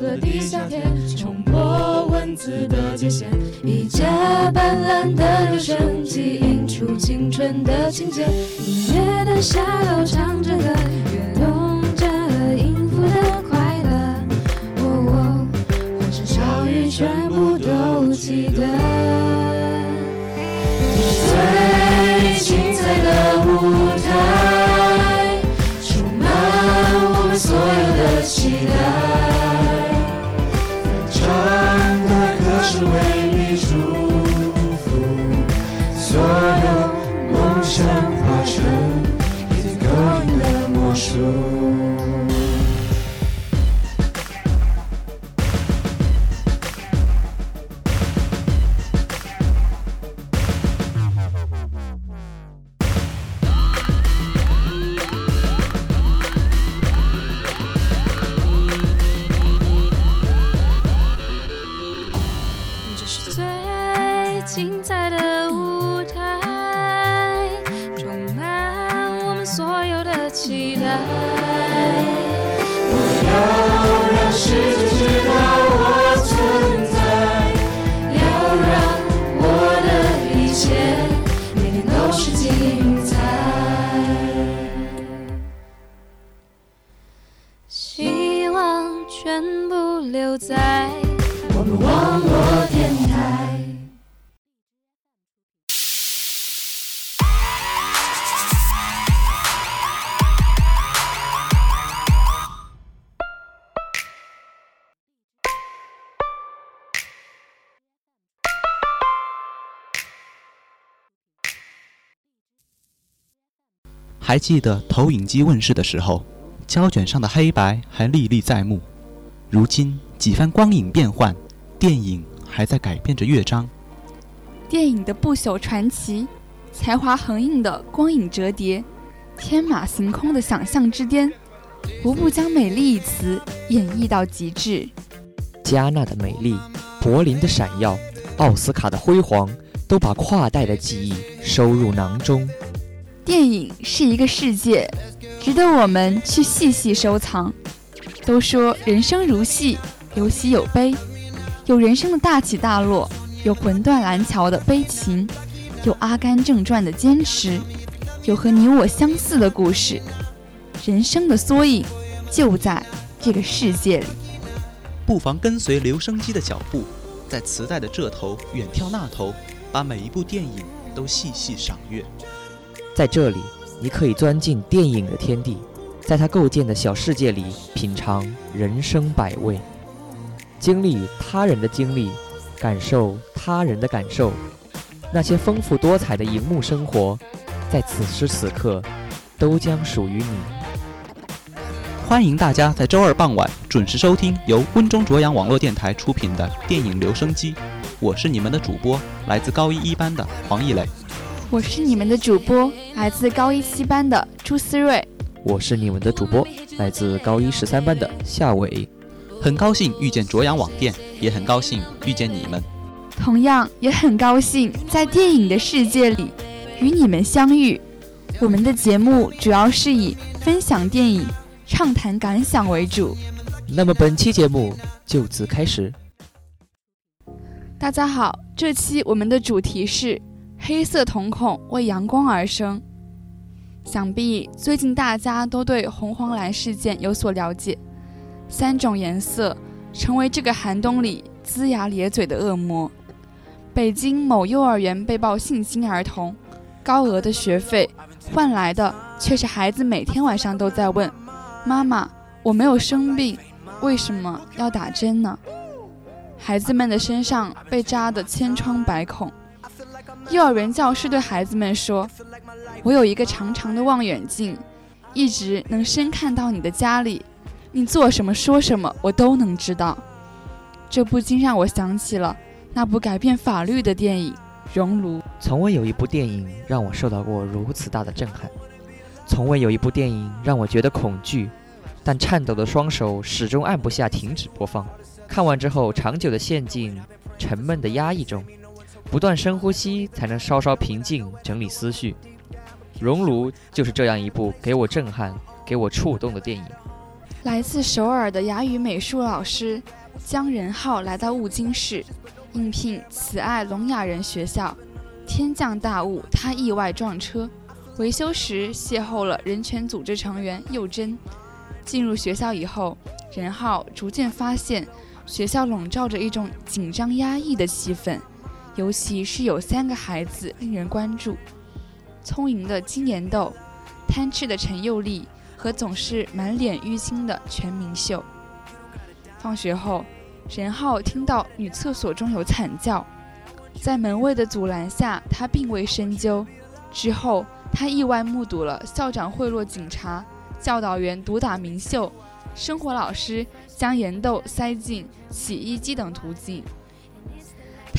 着飞速的地下铁，冲破文字的界限，一架斑斓的留声机映出青春的情节，音乐的下楼唱着歌，跃动为你祝福，所有梦想化成一点勾引的魔术。还记得投影机问世的时候，胶卷上的黑白还历历在目。如今几番光影变幻，电影还在改变着乐章。电影的不朽传奇，才华横溢的光影折叠，天马行空的想象之巅，无不将美丽一词演绎到极致。加纳的美丽，柏林的闪耀，奥斯卡的辉煌，都把跨代的记忆收入囊中。电影是一个世界，值得我们去细细收藏。都说人生如戏，有喜有悲，有人生的大起大落，有魂断蓝桥的悲情，有《阿甘正传》的坚持，有和你我相似的故事。人生的缩影就在这个世界里。不妨跟随留声机的脚步，在磁带的这头远眺那头，把每一部电影都细细赏阅。在这里，你可以钻进电影的天地，在它构建的小世界里品尝人生百味，经历他人的经历，感受他人的感受。那些丰富多彩的荧幕生活，在此时此刻，都将属于你。欢迎大家在周二傍晚准时收听由温中卓阳网络电台出品的电影留声机，我是你们的主播，来自高一一班的黄奕磊。我是你们的主播，来自高一七班的朱思睿。我是你们的主播，来自高一十三班的夏伟。很高兴遇见卓阳网店，也很高兴遇见你们。同样也很高兴在电影的世界里与你们相遇。我们的节目主要是以分享电影、畅谈感想为主。那么本期节目就此开始。大家好，这期我们的主题是黑色瞳孔为阳光而生。想必最近大家都对红黄蓝事件有所了解，三种颜色成为这个寒冬里龇牙咧嘴的恶魔。北京某幼儿园被曝性侵儿童，高额的学费换来的却是孩子每天晚上都在问：“妈妈，我没有生病，为什么要打针呢？”孩子们的身上被扎得千疮百孔。幼儿园教师对孩子们说：“我有一个长长的望远镜，一直能深看到你的家里，你做什么说什么，我都能知道。”这不禁让我想起了那部改变法律的电影《熔炉》。从未有一部电影让我受到过如此大的震撼，从未有一部电影让我觉得恐惧，但颤抖的双手始终按不下停止播放。看完之后，长久的陷进沉闷的压抑中，不断深呼吸才能稍稍平静，整理思绪。《熔炉》就是这样一部给我震撼、给我触动的电影。来自首尔的哑语美术老师江仁浩来到雾津市，应聘慈爱聋哑人学校。天降大雾，他意外撞车，维修时邂逅了人权组织成员佑真。进入学校以后，任浩逐渐发现学校笼罩着一种紧张压抑的气氛，尤其是有三个孩子令人关注：聪颖的金妍豆、贪吃的陈佑丽。和总是满脸淤青的全明秀。放学后，任浩听到女厕所中有惨叫，在门卫的阻拦下，他并未深究。之后，他意外目睹了校长贿赂警察、教导员毒打明秀、生活老师将盐豆塞进洗衣机等途径。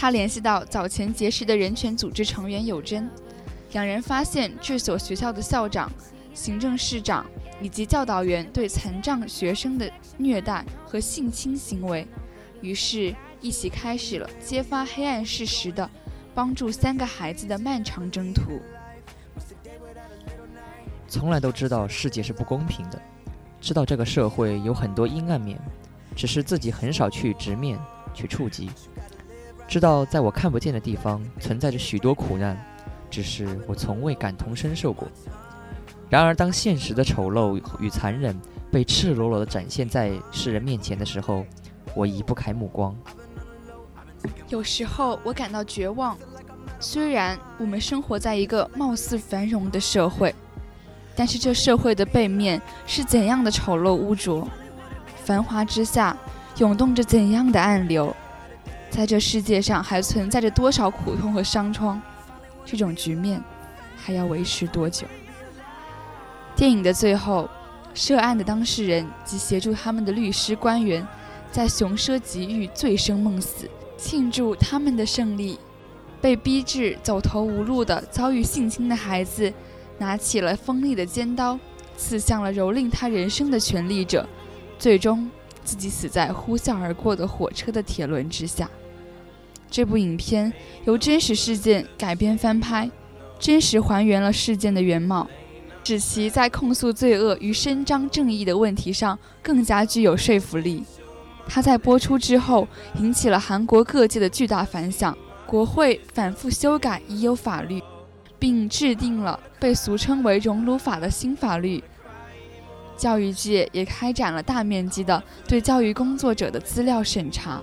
他联系到早前结识的人权组织成员有真，两人发现这所学校的校长、行政市长。以及教导员对残障学生的虐待和性侵行为，于是，一起开始了揭发黑暗事实的、帮助三个孩子的漫长征途。从来都知道世界是不公平的，知道这个社会有很多阴暗面，只是自己很少去直面、去触及。知道在我看不见的地方存在着许多苦难，只是我从未感同身受过。然而，当现实的丑陋与残忍被赤裸裸地展现在世人面前的时候，我移不开目光。有时候，我感到绝望。虽然我们生活在一个貌似繁荣的社会，但是这社会的背面是怎样的丑陋污浊？繁华之下涌动着怎样的暗流？在这世界上还存在着多少苦痛和伤疮？这种局面还要维持多久？电影的最后，涉案的当事人及协助他们的律师官员，在雄奢极欲、醉生梦死，庆祝他们的胜利。被逼至走投无路的遭遇性侵的孩子，拿起了锋利的尖刀，刺向了蹂躏他人生的权力者，最终自己死在呼啸而过的火车的铁轮之下。这部影片由真实事件改编翻拍，真实还原了事件的原貌。使其在控诉罪恶与伸张正义的问题上更加具有说服力。它在播出之后引起了韩国各界的巨大反响，国会反复修改已有法律，并制定了被俗称为“熔炉法”的新法律。教育界也开展了大面积的对教育工作者的资料审查。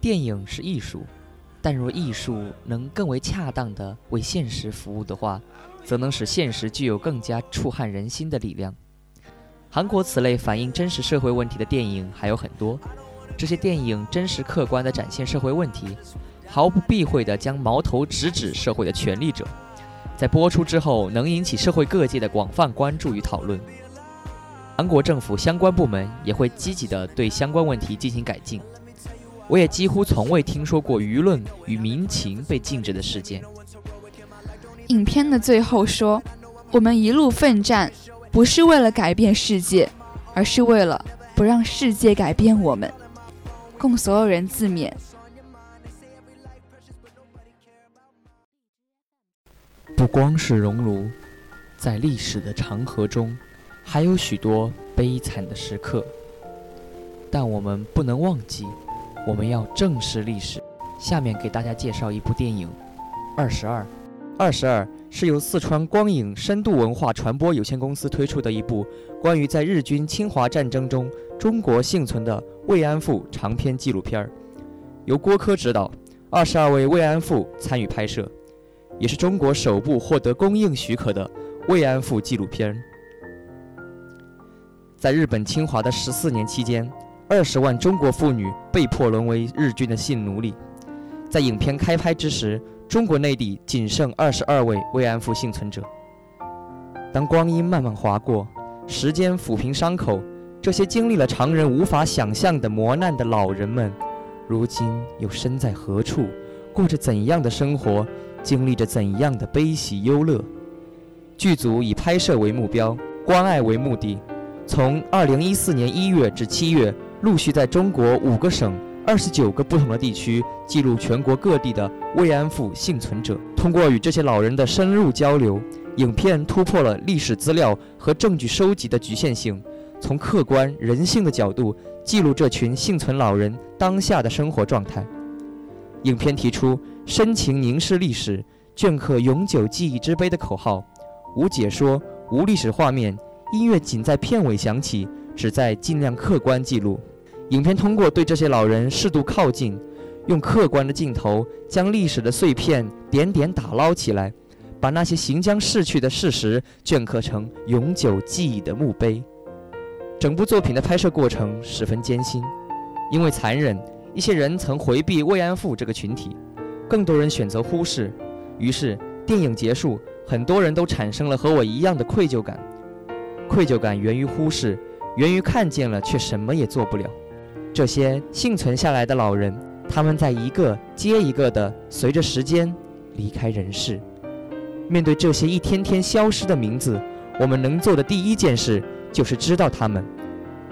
电影是艺术，但若艺术能更为恰当地为现实服务的话，则能使现实具有更加触撼人心的力量。韩国此类反映真实社会问题的电影还有很多，这些电影真实客观地展现社会问题，毫不避讳地将矛头直指社会的权力者，在播出之后能引起社会各界的广泛关注与讨论。韩国政府相关部门也会积极地对相关问题进行改进。我也几乎从未听说过舆论与民情被禁止的事件。影片的最后说：“我们一路奋战，不是为了改变世界，而是为了不让世界改变我们。”供所有人自勉。不光是熔炉，在历史的长河中，还有许多悲惨的时刻。但我们不能忘记，我们要正视历史。下面给大家介绍一部电影《二十二》。二十二是由四川光影深度文化传播有限公司推出的一部关于在日军侵华战争中中国幸存的慰安妇长篇纪录片儿，由郭柯执导，二十二位慰安妇参与拍摄，也是中国首部获得公映许可的慰安妇纪录片儿。在日本侵华的十四年期间，二十万中国妇女被迫沦为日军的性奴隶。在影片开拍之时。中国内地仅剩二十二位慰安妇幸存者。当光阴慢慢划过，时间抚平伤口，这些经历了常人无法想象的磨难的老人们，如今又身在何处，过着怎样的生活，经历着怎样的悲喜忧乐？剧组以拍摄为目标，关爱为目的，从二零一四年一月至七月，陆续在中国五个省。二十九个不同的地区记录全国各地的慰安妇幸存者，通过与这些老人的深入交流，影片突破了历史资料和证据收集的局限性，从客观人性的角度记录这群幸存老人当下的生活状态。影片提出“深情凝视历史，镌刻永久记忆之碑”的口号，无解说，无历史画面，音乐仅在片尾响起，旨在尽量客观记录。影片通过对这些老人适度靠近，用客观的镜头将历史的碎片点点打捞起来，把那些行将逝去的事实镌刻成永久记忆的墓碑。整部作品的拍摄过程十分艰辛，因为残忍。一些人曾回避慰安妇这个群体，更多人选择忽视。于是电影结束，很多人都产生了和我一样的愧疚感。愧疚感源于忽视，源于看见了却什么也做不了。这些幸存下来的老人，他们在一个接一个的随着时间离开人世。面对这些一天天消失的名字，我们能做的第一件事就是知道他们，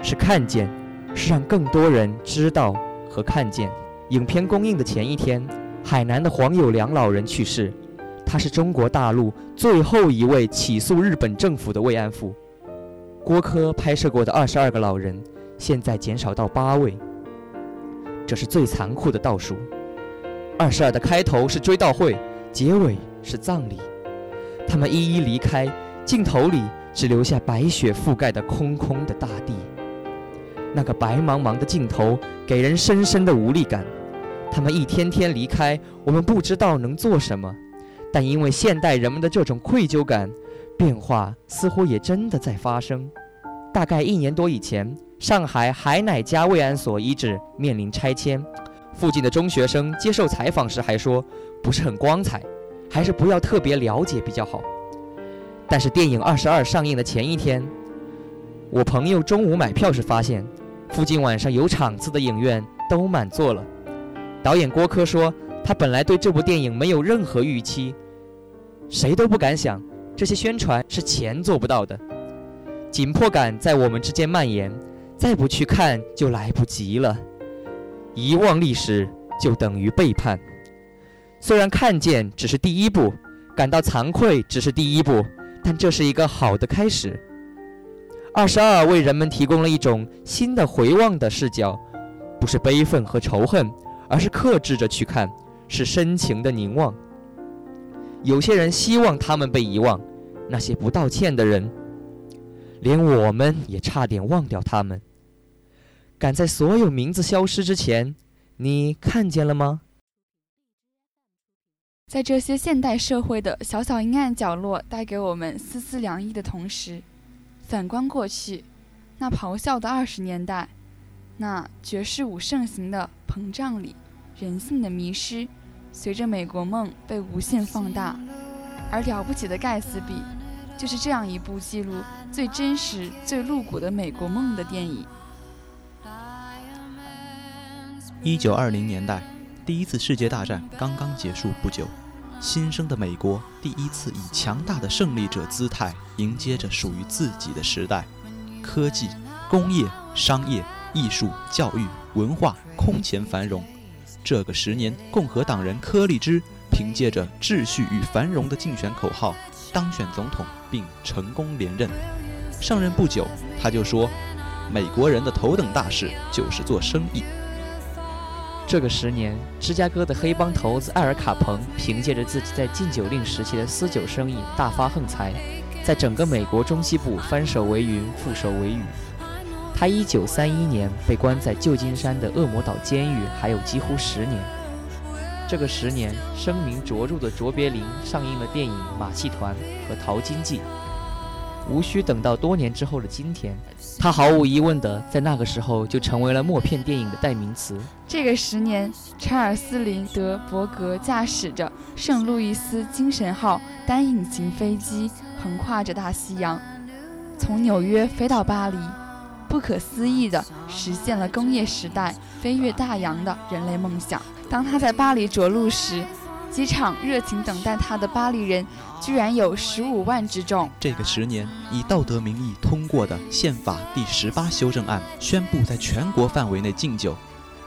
是看见，是让更多人知道。和看见，影片公映的前一天，海南的黄有良老人去世。他是中国大陆最后一位起诉日本政府的慰安妇。郭柯拍摄过的二十二个老人，现在减少到八位。这是最残酷的倒数。二十二的开头是追悼会，结尾是葬礼。他们一一离开，镜头里只留下白雪覆盖的空空的大地。那个白茫茫的镜头给人深深的无力感。他们一天天离开，我们不知道能做什么，但因为现代人们的这种愧疚感，变化似乎也真的在发生。大概一年多以前，上海海乃家慰安所遗址面临拆迁，附近的中学生接受采访时还说不是很光彩，还是不要特别了解比较好。但是电影《二十二》上映的前一天，我朋友中午买票时发现。附近晚上有场次的影院都满座了。导演郭柯说，他本来对这部电影没有任何预期，谁都不敢想这些宣传是钱做不到的。紧迫感在我们之间蔓延，再不去看就来不及了。遗忘历史就等于背叛。虽然看见只是第一步，感到惭愧只是第一步，但这是一个好的开始。二十二为人们提供了一种新的回望的视角，不是悲愤和仇恨，而是克制着去看，是深情的凝望。有些人希望他们被遗忘，那些不道歉的人，连我们也差点忘掉他们。赶在所有名字消失之前，你看见了吗？在这些现代社会的小小阴暗角落带给我们丝丝凉意的同时。反观过去，那咆哮的二十年代，那爵士舞盛行的膨胀里，人性的迷失，随着美国梦被无限放大。而了不起的盖茨比，就是这样一部记录最真实、最露骨的美国梦的电影。一九二零年代，第一次世界大战刚刚结束不久。新生的美国第一次以强大的胜利者姿态迎接着属于自己的时代，科技、工业、商业、艺术、教育、文化空前繁荣。这个十年，共和党人柯立芝凭借着“秩序与繁荣”的竞选口号当选总统，并成功连任。上任不久，他就说：“美国人的头等大事就是做生意。”这个十年，芝加哥的黑帮头子艾尔·卡彭凭借着自己在禁酒令时期的私酒生意大发横财，在整个美国中西部翻手为云，覆手为雨。他1931年被关在旧金山的恶魔岛监狱，还有几乎十年。这个十年，声名卓著的卓别林上映了电影《马戏团》和《淘金记》。无需等到多年之后的今天，他毫无疑问的在那个时候就成为了默片电影的代名词。这个十年，查尔斯·林德伯格驾驶着圣路易斯精神号单引擎飞机，横跨着大西洋，从纽约飞到巴黎，不可思议的实现了工业时代飞越大洋的人类梦想。当他在巴黎着陆时，机场热情等待他的巴黎人，居然有十五万之众。这个十年，以道德名义通过的宪法第十八修正案，宣布在全国范围内禁酒。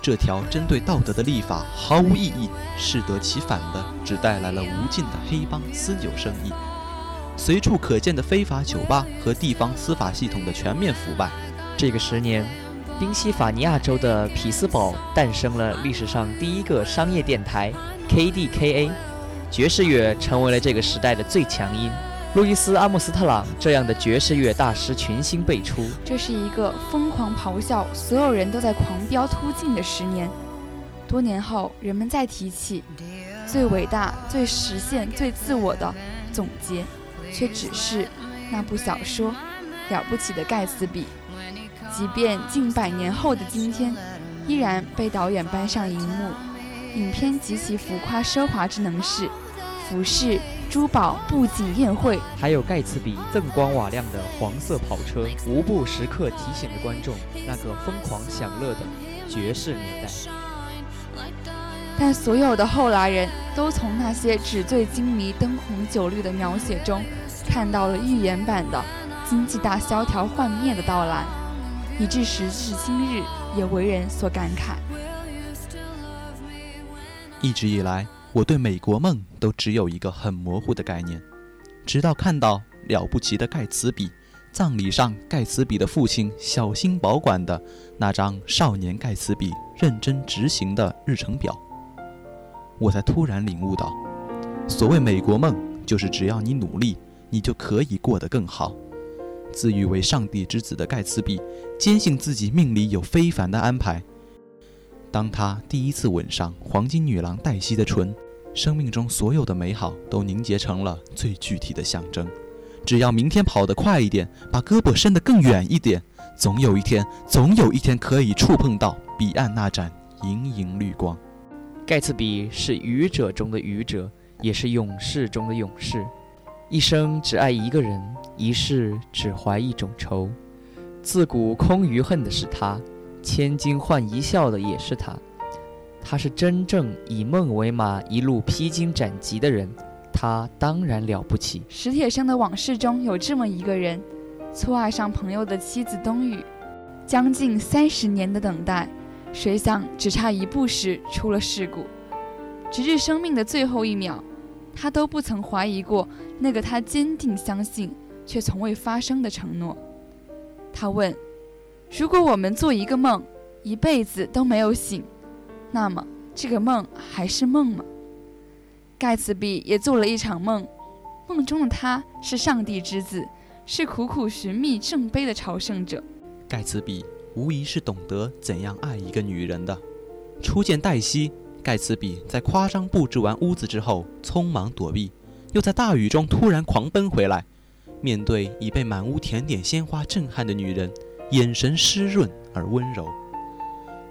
这条针对道德的立法毫无意义，适得其反的，只带来了无尽的黑帮私酒生意。随处可见的非法酒吧和地方司法系统的全面腐败。这个十年，宾夕法尼亚州的匹兹堡诞生了历史上第一个商业电台 KDKA，爵士乐成为了这个时代的最强音。路易斯·阿姆斯特朗这样的爵士乐大师群星辈出。这是一个疯狂咆哮，所有人都在狂飙突进的十年。多年后，人们再提起最伟大、最实现、最自我的总结，却只是那部小说《了不起的盖茨比》。即便近百年后的今天，依然被导演搬上荧幕。影片极其浮夸奢华之能事，服饰。珠宝、布景、宴会，还有盖茨比锃光瓦亮的黄色跑车，无不时刻提醒着观众那个疯狂享乐的爵士年代。但所有的后来人都从那些纸醉金迷、灯红酒绿的描写中，看到了预言版的经济大萧条幻灭的到来，以致时至今日也为人所感慨。一直以来。我对美国梦都只有一个很模糊的概念，直到看到《了不起的盖茨比》葬礼上盖茨比的父亲小心保管的那张少年盖茨比认真执行的日程表，我才突然领悟到，所谓美国梦，就是只要你努力，你就可以过得更好。自誉为上帝之子的盖茨比，坚信自己命里有非凡的安排。当他第一次吻上黄金女郎黛西的唇，生命中所有的美好都凝结成了最具体的象征。只要明天跑得快一点，把胳膊伸得更远一点，总有一天，总有一天可以触碰到彼岸那盏莹莹绿光。盖茨比是愚者中的愚者，也是勇士中的勇士。一生只爱一个人，一世只怀一种愁。自古空余恨的是他。千金换一笑的也是他，他是真正以梦为马，一路披荆斩棘的人，他当然了不起。史铁生的往事中有这么一个人，错爱上朋友的妻子冬雨，将近三十年的等待，谁想只差一步时出了事故，直至生命的最后一秒，他都不曾怀疑过那个他坚定相信却从未发生的承诺。他问。如果我们做一个梦，一辈子都没有醒，那么这个梦还是梦吗？盖茨比也做了一场梦，梦中的他是上帝之子，是苦苦寻觅圣杯的朝圣者。盖茨比无疑是懂得怎样爱一个女人的。初见黛西，盖茨比在夸张布置完屋子之后匆忙躲避，又在大雨中突然狂奔回来，面对已被满屋甜点鲜花震撼的女人。眼神湿润而温柔，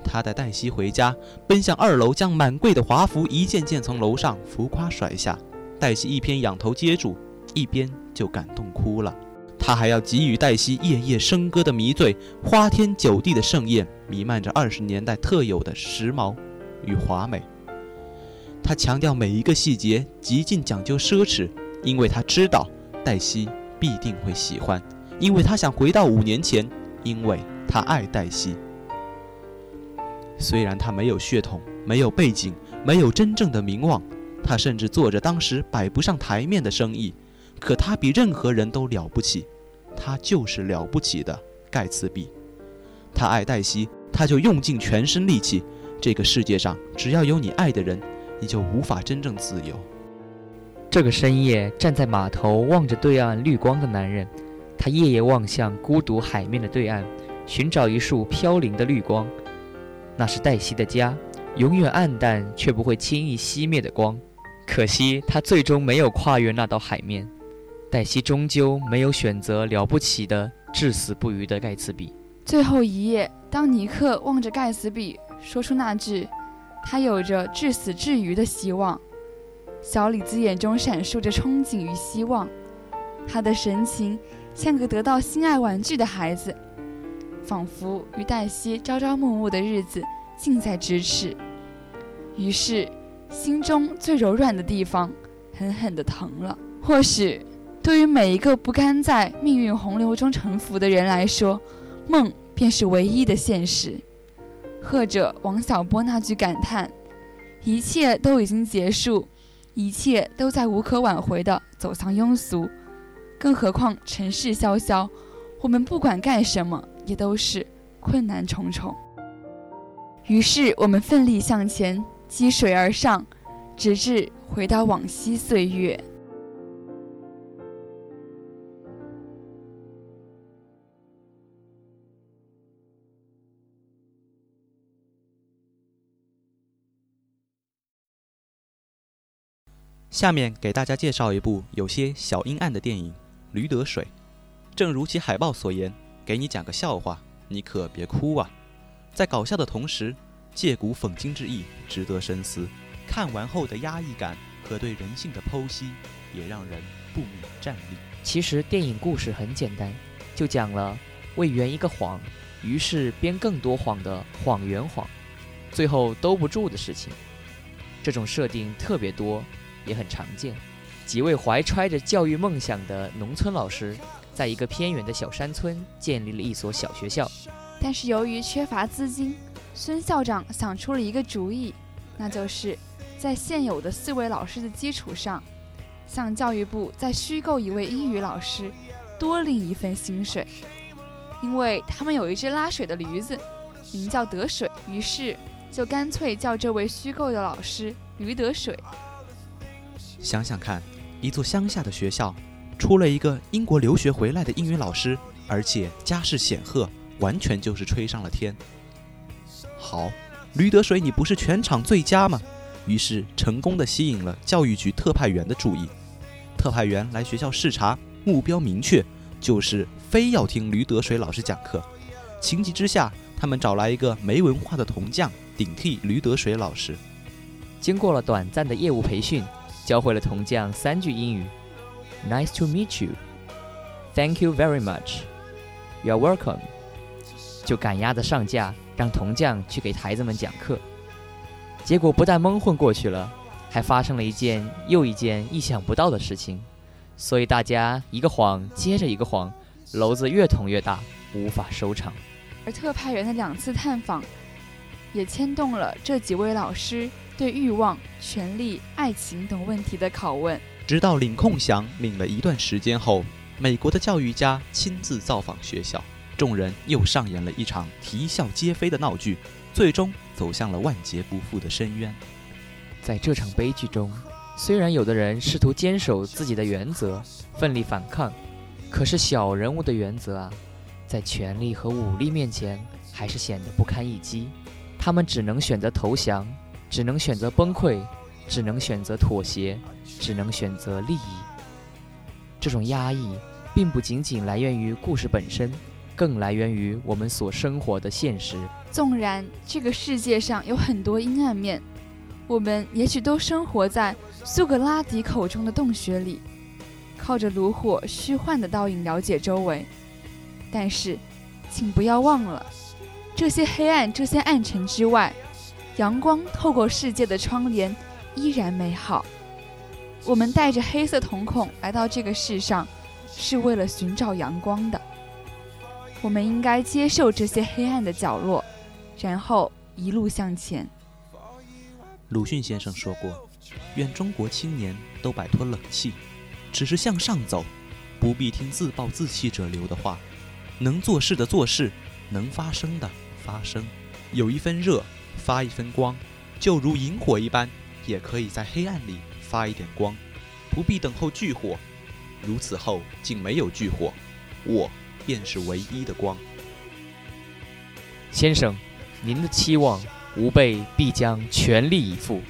他带黛西回家，奔向二楼，将满柜的华服一件件从楼上浮夸甩下。黛西一边仰头接住，一边就感动哭了。他还要给予黛西夜夜笙歌的迷醉，花天酒地的盛宴，弥漫着二十年代特有的时髦与华美。他强调每一个细节，极尽讲究奢侈，因为他知道黛西必定会喜欢，因为他想回到五年前。因为他爱黛西，虽然他没有血统，没有背景，没有真正的名望，他甚至做着当时摆不上台面的生意，可他比任何人都了不起，他就是了不起的盖茨比。他爱黛西，他就用尽全身力气。这个世界上只要有你爱的人，你就无法真正自由。这个深夜，站在码头望着对岸绿光的男人。他夜夜望向孤独海面的对岸，寻找一束飘零的绿光，那是黛西的家，永远暗淡却不会轻易熄灭的光。可惜他最终没有跨越那道海面，黛西终究没有选择了不起的至死不渝的盖茨比。最后一夜，当尼克望着盖茨比说出那句“他有着至死至渝的希望”，小李子眼中闪烁着憧憬与希望，他的神情。像个得到心爱玩具的孩子，仿佛与黛西朝朝暮暮的日子近在咫尺。于是，心中最柔软的地方狠狠地疼了。或许，对于每一个不甘在命运洪流中沉浮的人来说，梦便是唯一的现实。或者王小波那句感叹：“一切都已经结束，一切都在无可挽回地走向庸俗。”更何况尘世萧萧，我们不管干什么，也都是困难重重。于是我们奋力向前，积水而上，直至回到往昔岁月。下面给大家介绍一部有些小阴暗的电影《驴得水》。正如其海报所言，给你讲个笑话，你可别哭啊！在搞笑的同时，借古讽今之意值得深思。看完后的压抑感和对人性的剖析，也让人不免站立。其实电影故事很简单，就讲了为圆一个谎，于是编更多谎的谎圆谎，最后兜不住的事情。这种设定特别多。也很常见，几位怀揣着教育梦想的农村老师，在一个偏远的小山村建立了一所小学校。但是由于缺乏资金，孙校长想出了一个主意，那就是在现有的四位老师的基础上，向教育部再虚构一位英语老师，多领一份薪水。因为他们有一只拉水的驴子，名叫得水，于是就干脆叫这位虚构的老师驴得水。想想看，一座乡下的学校，出了一个英国留学回来的英语老师，而且家世显赫，完全就是吹上了天。好，驴得水，你不是全场最佳吗？于是成功的吸引了教育局特派员的注意。特派员来学校视察，目标明确，就是非要听驴得水老师讲课。情急之下，他们找来一个没文化的铜匠顶替驴得水老师。经过了短暂的业务培训。教会了铜匠三句英语：“Nice to meet you”、“Thank you very much”、“You're welcome”，就赶鸭子上架，让铜匠去给孩子们讲课。结果不但蒙混过去了，还发生了一件又一件意想不到的事情。所以大家一个谎接着一个谎，篓子越捅越大，无法收场。而特派员的两次探访，也牵动了这几位老师。对欲望、权力、爱情等问题的拷问，直到领空饷领了一段时间后，美国的教育家亲自造访学校，众人又上演了一场啼笑皆非的闹剧，最终走向了万劫不复的深渊。在这场悲剧中，虽然有的人试图坚守自己的原则，奋力反抗，可是小人物的原则啊，在权力和武力面前，还是显得不堪一击，他们只能选择投降。只能选择崩溃，只能选择妥协，只能选择利益。这种压抑，并不仅仅来源于故事本身，更来源于我们所生活的现实。纵然这个世界上有很多阴暗面，我们也许都生活在苏格拉底口中的洞穴里，靠着炉火虚幻的倒影了解周围。但是，请不要忘了，这些黑暗、这些暗沉之外。阳光透过世界的窗帘，依然美好。我们带着黑色瞳孔来到这个世上，是为了寻找阳光的。我们应该接受这些黑暗的角落，然后一路向前。鲁迅先生说过：“愿中国青年都摆脱冷气，只是向上走，不必听自暴自弃者流的话。能做事的做事，能发声的发声，有一分热。”发一分光，就如萤火一般，也可以在黑暗里发一点光，不必等候炬火。如此后竟没有炬火，我便是唯一的光。先生，您的期望，吾辈必将全力以赴。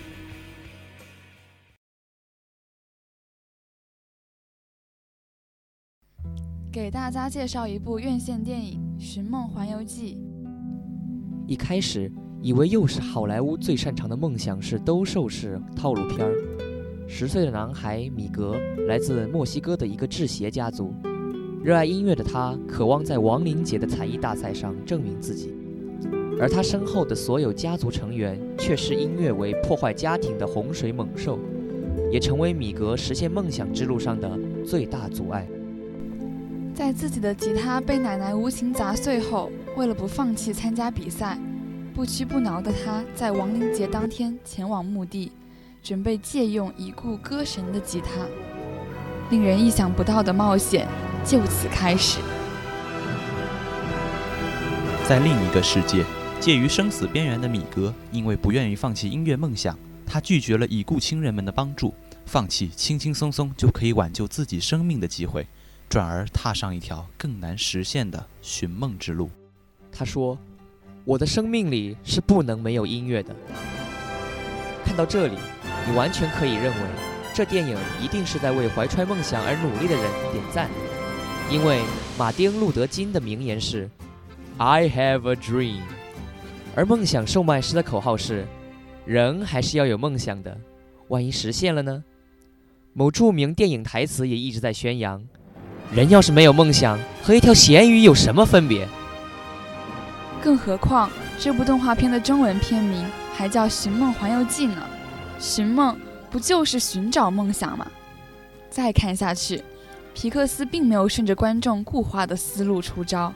给大家介绍一部院线电影《寻梦环游记》。一开始。以为又是好莱坞最擅长的梦想是兜售式套路片儿。十岁的男孩米格来自墨西哥的一个制鞋家族，热爱音乐的他渴望在亡灵节的才艺大赛上证明自己，而他身后的所有家族成员却视音乐为破坏家庭的洪水猛兽，也成为米格实现梦想之路上的最大阻碍。在自己的吉他被奶奶无情砸碎后，为了不放弃参加比赛。不屈不挠的他，在亡灵节当天前往墓地，准备借用已故歌神的吉他。令人意想不到的冒险就此开始。在另一个世界，介于生死边缘的米格，因为不愿意放弃音乐梦想，他拒绝了已故亲人们的帮助，放弃轻轻松松就可以挽救自己生命的机会，转而踏上一条更难实现的寻梦之路。他说：“我的生命里是不能没有音乐的。”看到这里，你完全可以认为，这电影一定是在为怀揣梦想而努力的人点赞，因为马丁·路德·金的名言是。I have a dream，而梦想售卖师的口号是：人还是要有梦想的，万一实现了呢？某著名电影台词也一直在宣扬：人要是没有梦想，和一条咸鱼有什么分别？更何况这部动画片的中文片名还叫《寻梦环游记》呢？寻梦不就是寻找梦想吗？再看下去，皮克斯并没有顺着观众固化的思路出招。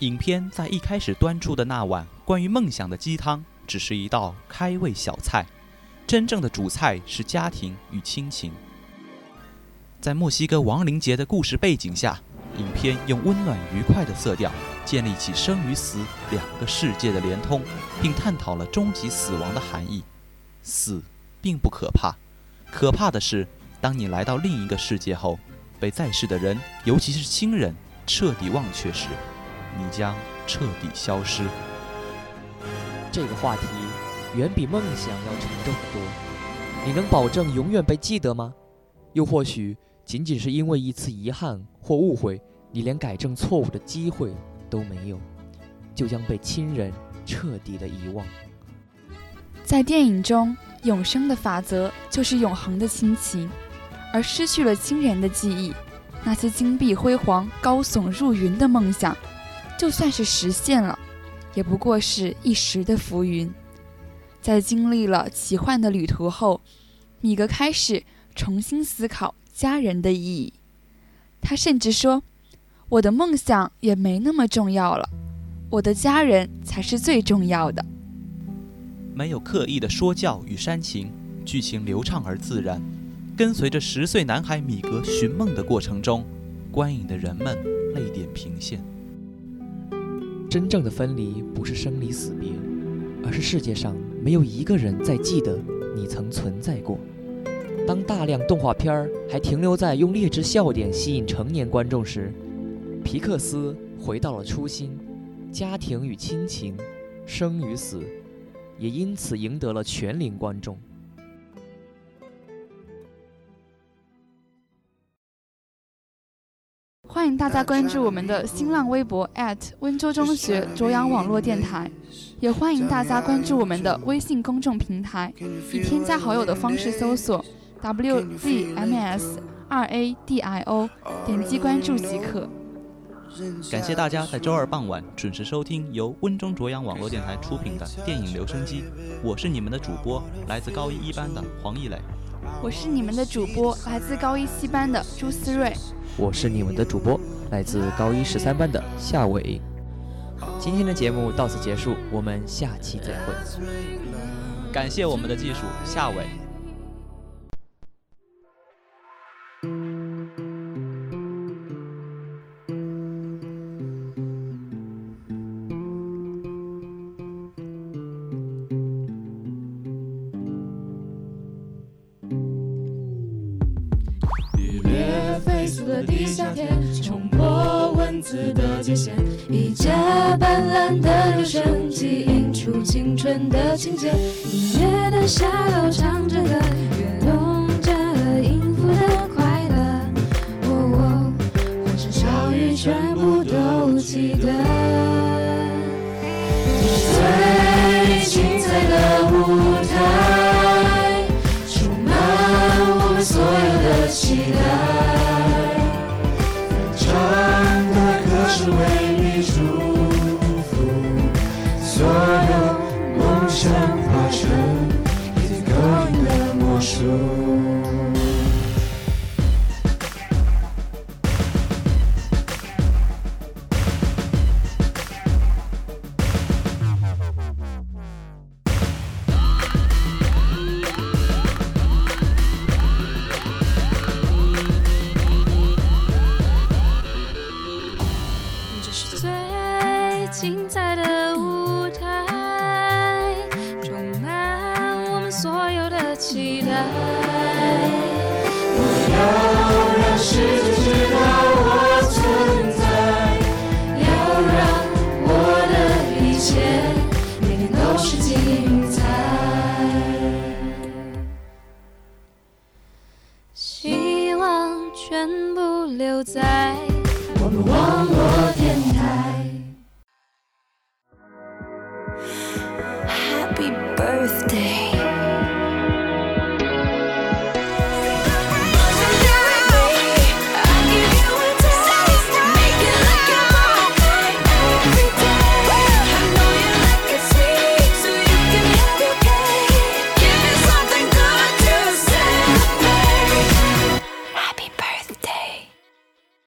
影片在一开始端出的那碗关于梦想的鸡汤，只是一道开胃小菜，真正的主菜是家庭与亲情。在墨西哥亡灵节的故事背景下，影片用温暖愉快的色调，建立起生与死两个世界的连通，并探讨了终极死亡的含义。死并不可怕，可怕的是，当你来到另一个世界后，被在世的人，尤其是亲人，彻底忘却时。你将彻底消失。这个话题远比梦想要沉重得多。你能保证永远被记得吗？又或许仅仅是因为一次遗憾或误会，你连改正错误的机会都没有，就将被亲人彻底的遗忘。在电影中，永生的法则就是永恒的亲情，而失去了亲人的记忆，那些金碧辉煌、高耸入云的梦想。就算是实现了，也不过是一时的浮云。在经历了奇幻的旅途后，米格开始重新思考家人的意义。他甚至说：“我的梦想也没那么重要了，我的家人才是最重要的。”没有刻意的说教与煽情，剧情流畅而自然。跟随着十岁男孩米格寻梦的过程中，观影的人们泪点频现。真正的分离不是生离死别，而是世界上没有一个人在记得你曾存在过。当大量动画片还停留在用劣质笑点吸引成年观众时，皮克斯回到了初心，家庭与亲情，生与死，也因此赢得了全龄观众。欢迎大家关注我们的新浪微博温州中学卓阳网络电台，也欢迎大家关注我们的微信公众平台，以添加好友的方式搜索 wzms 二 a d i o，点击关注即可。感谢大家在周二傍晚准时收听由温中卓阳网络电台出品的电影留声机，我是你们的主播，来自高一一班的黄奕磊。我是你们的主播，来自高一七班的朱思睿。我是你们的主播，来自高一十三班的夏伟。今天的节目到此结束，我们下期再会。感谢我们的技术夏伟。斑斓的留声机映出青春的情节。音乐的下楼唱着歌，跃动着音符的快乐。哦，欢声笑语全部都记得。最精彩的舞台，充满我们所有的期待。像画卷已经高音了魔术这是最精彩的期待。我要让世界